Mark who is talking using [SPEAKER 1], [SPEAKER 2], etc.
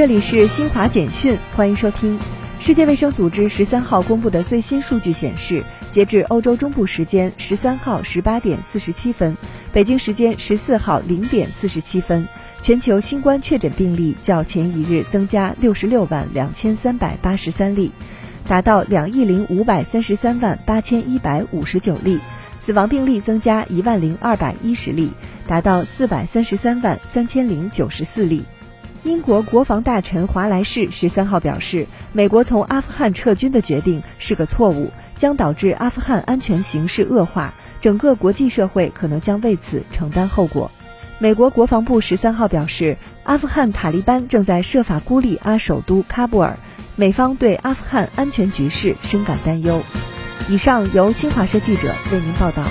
[SPEAKER 1] 这里是新华简讯，欢迎收听。世界卫生组织十三号公布的最新数据显示，截至欧洲中部时间十三号十八点四十七分，北京时间十四号零点四十七分，全球新冠确诊病例较前一日增加六十六万两千三百八十三例，达到两亿零五百三十三万八千一百五十九例；死亡病例增加一万零二百一十例，达到四百三十三万三千零九十四例。英国国防大臣华莱士十三号表示，美国从阿富汗撤军的决定是个错误，将导致阿富汗安全形势恶化，整个国际社会可能将为此承担后果。美国国防部十三号表示，阿富汗塔利班正在设法孤立阿首都喀布尔，美方对阿富汗安全局势深感担忧。以上由新华社记者为您报道。